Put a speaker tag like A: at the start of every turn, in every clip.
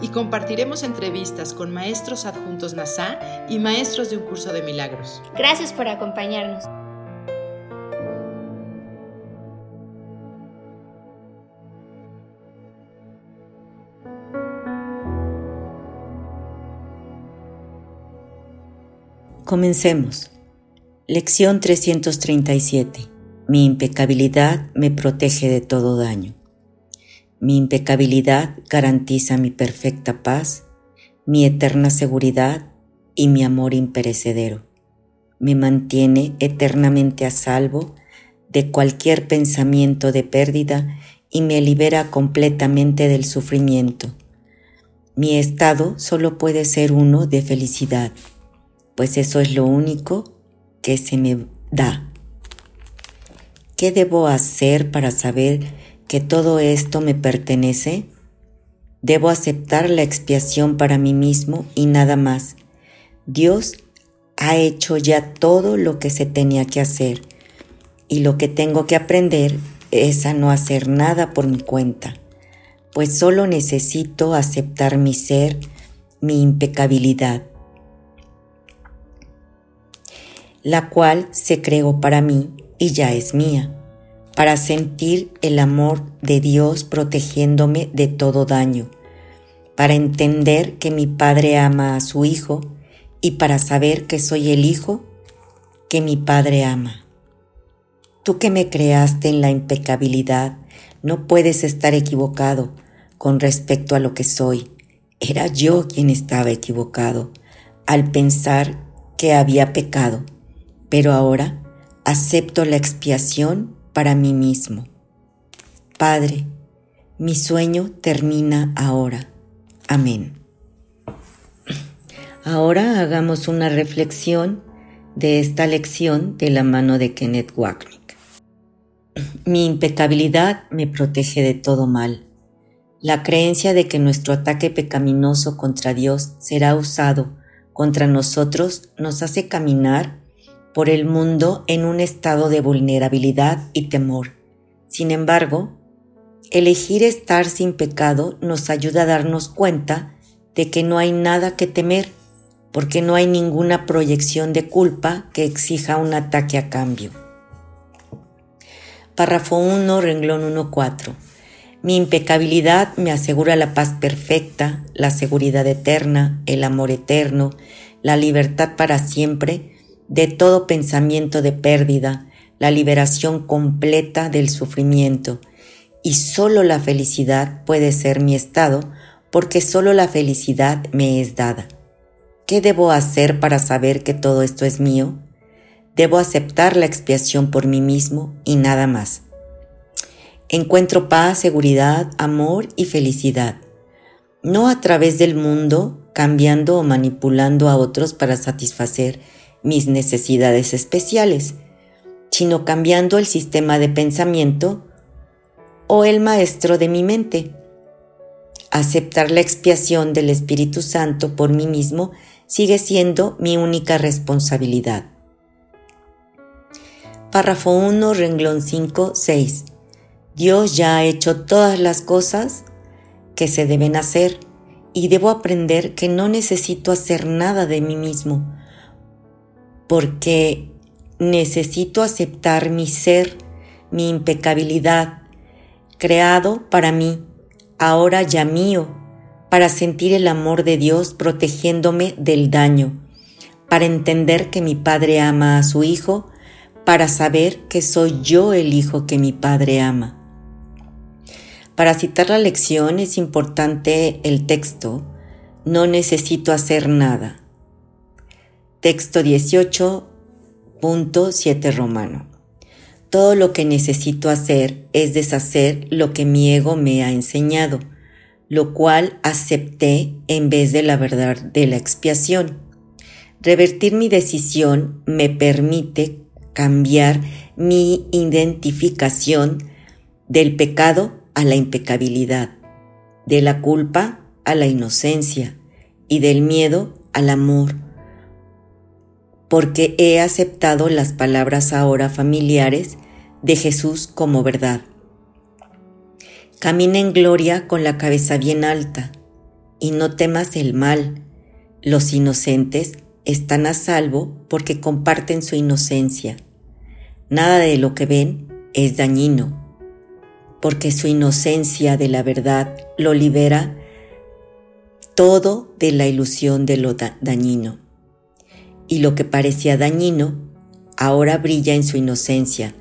A: Y compartiremos entrevistas con maestros adjuntos NASA y maestros de un curso de milagros.
B: Gracias por acompañarnos.
C: Comencemos. Lección 337. Mi impecabilidad me protege de todo daño. Mi impecabilidad garantiza mi perfecta paz, mi eterna seguridad y mi amor imperecedero. Me mantiene eternamente a salvo de cualquier pensamiento de pérdida y me libera completamente del sufrimiento. Mi estado solo puede ser uno de felicidad pues eso es lo único que se me da. ¿Qué debo hacer para saber que todo esto me pertenece? Debo aceptar la expiación para mí mismo y nada más. Dios ha hecho ya todo lo que se tenía que hacer y lo que tengo que aprender es a no hacer nada por mi cuenta, pues solo necesito aceptar mi ser, mi impecabilidad la cual se creó para mí y ya es mía, para sentir el amor de Dios protegiéndome de todo daño, para entender que mi Padre ama a su Hijo y para saber que soy el Hijo que mi Padre ama. Tú que me creaste en la impecabilidad, no puedes estar equivocado con respecto a lo que soy. Era yo quien estaba equivocado al pensar que había pecado pero ahora acepto la expiación para mí mismo. Padre, mi sueño termina ahora. Amén. Ahora hagamos una reflexión de esta lección de la mano de Kenneth Wagnick. Mi impecabilidad me protege de todo mal. La creencia de que nuestro ataque pecaminoso contra Dios será usado contra nosotros nos hace caminar por el mundo en un estado de vulnerabilidad y temor. Sin embargo, elegir estar sin pecado nos ayuda a darnos cuenta de que no hay nada que temer, porque no hay ninguna proyección de culpa que exija un ataque a cambio. Párrafo 1, renglón 1.4. Mi impecabilidad me asegura la paz perfecta, la seguridad eterna, el amor eterno, la libertad para siempre, de todo pensamiento de pérdida, la liberación completa del sufrimiento, y solo la felicidad puede ser mi estado, porque solo la felicidad me es dada. ¿Qué debo hacer para saber que todo esto es mío? Debo aceptar la expiación por mí mismo y nada más. Encuentro paz, seguridad, amor y felicidad. No a través del mundo, cambiando o manipulando a otros para satisfacer mis necesidades especiales, sino cambiando el sistema de pensamiento o el maestro de mi mente. Aceptar la expiación del Espíritu Santo por mí mismo sigue siendo mi única responsabilidad. Párrafo 1, renglón 5, 6. Dios ya ha hecho todas las cosas que se deben hacer y debo aprender que no necesito hacer nada de mí mismo porque necesito aceptar mi ser, mi impecabilidad, creado para mí, ahora ya mío, para sentir el amor de Dios protegiéndome del daño, para entender que mi Padre ama a su Hijo, para saber que soy yo el Hijo que mi Padre ama. Para citar la lección es importante el texto, no necesito hacer nada. Texto 18.7 romano. Todo lo que necesito hacer es deshacer lo que mi ego me ha enseñado. lo cual acepté en vez de la verdad de la expiación. Revertir mi decisión me permite cambiar mi identificación del pecado a la impecabilidad, de la culpa a la inocencia y del miedo al amor, porque he aceptado las palabras ahora familiares de Jesús como verdad. Camina en gloria con la cabeza bien alta y no temas el mal. Los inocentes están a salvo porque comparten su inocencia. Nada de lo que ven es dañino, porque su inocencia de la verdad lo libera todo de la ilusión de lo dañino. Y lo que parecía dañino ahora brilla en su inocencia,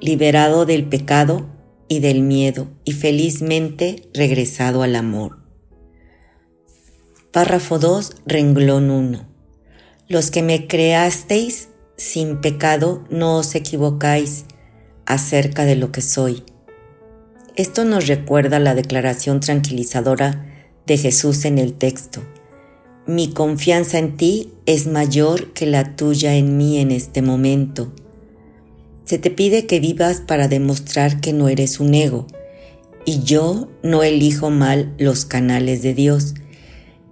C: liberado del pecado y del miedo y felizmente regresado al amor. Párrafo 2, renglón 1. Los que me creasteis sin pecado no os equivocáis acerca de lo que soy. Esto nos recuerda la declaración tranquilizadora de Jesús en el texto. Mi confianza en ti es mayor que la tuya en mí en este momento. Se te pide que vivas para demostrar que no eres un ego, y yo no elijo mal los canales de Dios.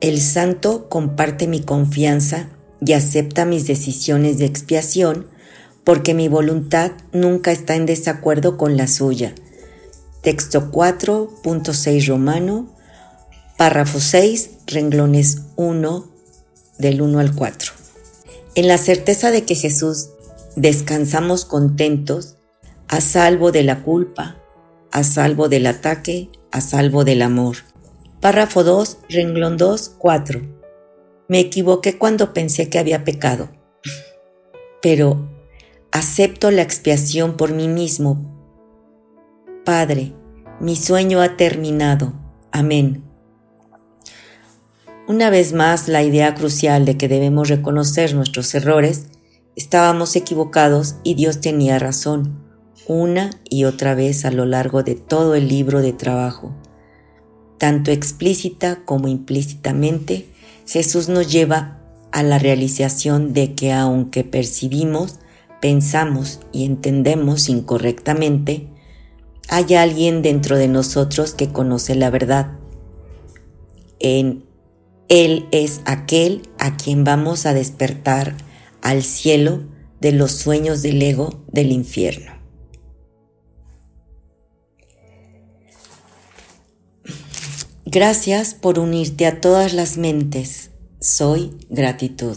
C: El santo comparte mi confianza y acepta mis decisiones de expiación porque mi voluntad nunca está en desacuerdo con la suya. Texto 4.6 romano, párrafo 6, renglones 1 del 1 al 4. En la certeza de que Jesús descansamos contentos, a salvo de la culpa, a salvo del ataque, a salvo del amor. Párrafo 2, renglón 2, 4. Me equivoqué cuando pensé que había pecado, pero acepto la expiación por mí mismo. Padre, mi sueño ha terminado. Amén. Una vez más, la idea crucial de que debemos reconocer nuestros errores Estábamos equivocados y Dios tenía razón, una y otra vez a lo largo de todo el libro de trabajo. Tanto explícita como implícitamente, Jesús nos lleva a la realización de que aunque percibimos, pensamos y entendemos incorrectamente, hay alguien dentro de nosotros que conoce la verdad. En Él es aquel a quien vamos a despertar al cielo de los sueños del ego del infierno. Gracias por unirte a todas las mentes. Soy gratitud.